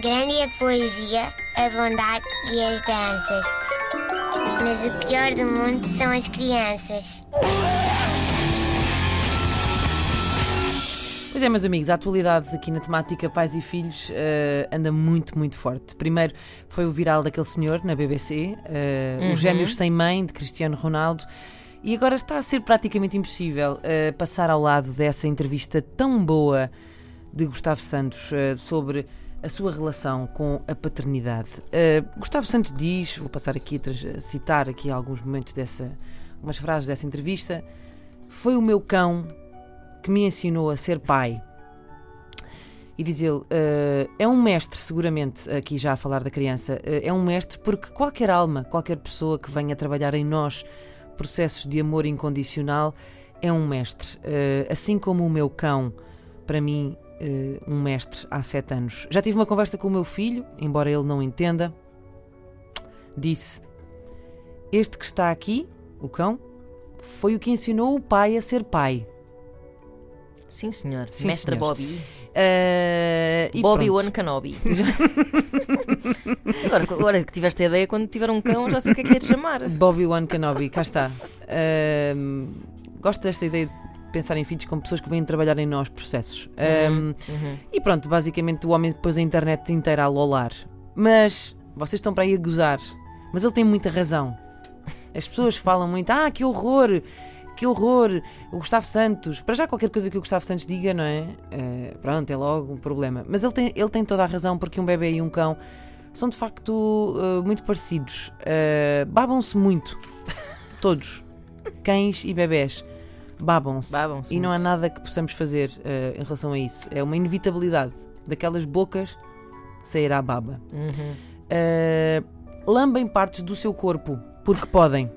Grande é a poesia, a bondade e as danças. Mas o pior do mundo são as crianças. Pois é, meus amigos, a atualidade aqui na temática pais e filhos uh, anda muito, muito forte. Primeiro foi o viral daquele senhor na BBC, uh, Uhum. Os Gêmeos Sem Mãe, de Cristiano Ronaldo. E agora está a ser praticamente impossível uh, passar ao lado dessa entrevista tão boa de Gustavo Santos uh, sobre a sua relação com a paternidade. Uh, Gustavo Santos diz, vou passar aqui a, citar aqui alguns momentos dessa, umas frases dessa entrevista. Foi o meu cão que me ensinou a ser pai. E diz ele, "Eh, é um mestre, seguramente, aqui já a falar da criança, eh, é um mestre porque qualquer alma, qualquer pessoa que venha trabalhar em nós processos de amor incondicional é um mestre. Eh, assim como o meu cão, para mim, eh, um mestre há sete anos. Já tive uma conversa com o meu filho, embora ele não entenda. Disse: Este que está aqui, o cão, foi o que ensinou o pai a ser pai. Sim, senhor. Sim, Mestre senhor. Bobby. E Bobby. One Kenobi. agora, agora que tiveste a ideia, quando tiver um cão, já sei o que é que é de chamar. Bobby One Kenobi, cá está. Ahm, gosto desta ideia de pensar em filhos como pessoas que vêm trabalhar em nós processos. Ahm, Uhum. E pronto, basicamente o homem depois a internet inteira a lolar. Mas vocês estão para aí a gozar. Mas ele tem muita razão. As pessoas falam muito, ah, que horror, que horror, o Gustavo Santos. Para já qualquer coisa que o Gustavo Santos diga, não é? Eh, pronto, é logo um problema. Mas ele tem, ele tem toda a razão, porque um bebê e um cão são de facto eh, muito parecidos. Eh, Babam-se muito. Todos. Cães e bebés. Babam-se. Babam-se E não há muito. nada que possamos fazer eh, em relação a isso. É uma inevitabilidade. Daquelas bocas sairá baba. Uhum. Uh, lambem partes do seu corpo porque podem,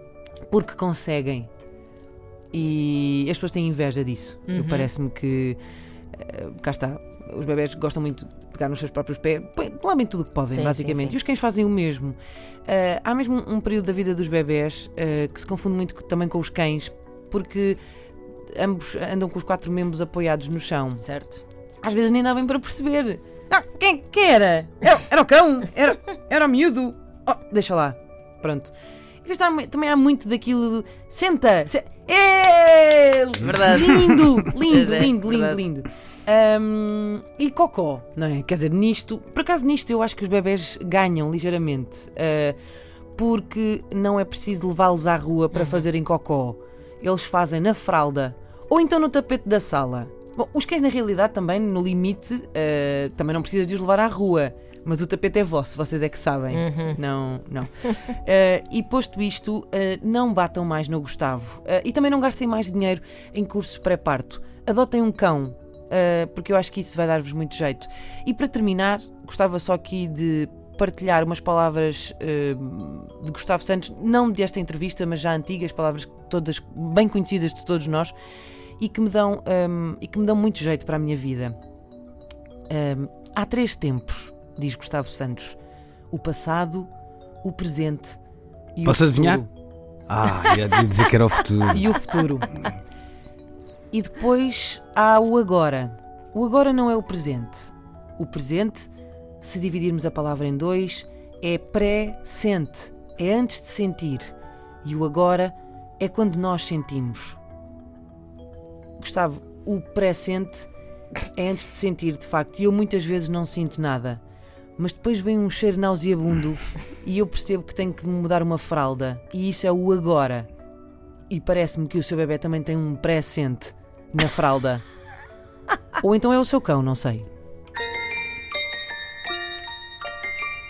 porque conseguem. E as pessoas têm inveja disso. Eu Uhum. Parece-me que uh, cá está. Os bebés gostam muito de pegar nos seus próprios pés, lambem tudo o que podem, Sim, basicamente. sim, sim. E os cães fazem o mesmo. Há mesmo um período da vida dos bebés que se confunde muito co- também com os cães, porque ambos andam com os quatro membros apoiados no chão Certo. às vezes nem dá bem para perceber. Ah, quem, era? era? Era o cão? Era, era o miúdo? Oh, deixa lá. Pronto. E depois também há muito daquilo do. Senta! Se... É! Verdade. Lindo! Lindo, é, lindo, lindo, lindo. Ahm, e cocó, não é? Quer dizer, nisto, por acaso nisto eu acho que os bebés ganham ligeiramente, ah, porque não é preciso levá-los à rua para fazerem cocó. Eles fazem na fralda ou então no tapete da sala. Bom, os cães na realidade também, no limite, ah, também não precisas de os levar à rua. Mas o tapete é vosso, vocês é que sabem. Uhum. Não, não. Eh, e posto isto, eh, não batam mais no Gustavo. E também não gastem mais dinheiro em cursos pré-parto. Adotem um cão, porque eu acho que isso vai dar-vos muito jeito. E para terminar, gostava só aqui de partilhar umas palavras eh, de Gustavo Santos, não desta entrevista, mas já antigas, palavras todas bem conhecidas de todos nós e que me dão, ehm, e que me dão muito jeito para a minha vida. Ehm, há três tempos, diz Gustavo Santos: o passado, o presente e Posso o adivinhar? futuro. Ah, ia dizer que era o futuro. E o futuro. e depois há o agora. O agora não é o presente. O presente, se dividirmos a palavra em dois, é pré-sente, é antes de sentir. E o agora é quando nós sentimos. Gustavo, o pré-sente é antes de sentir, de facto, e eu muitas vezes não sinto nada. Mas depois vem um cheiro nauseabundo e eu percebo que tenho que mudar uma fralda. E isso é o agora. E parece-me que o seu bebê também tem um pré-sente na fralda. Ou então é o seu cão, não sei.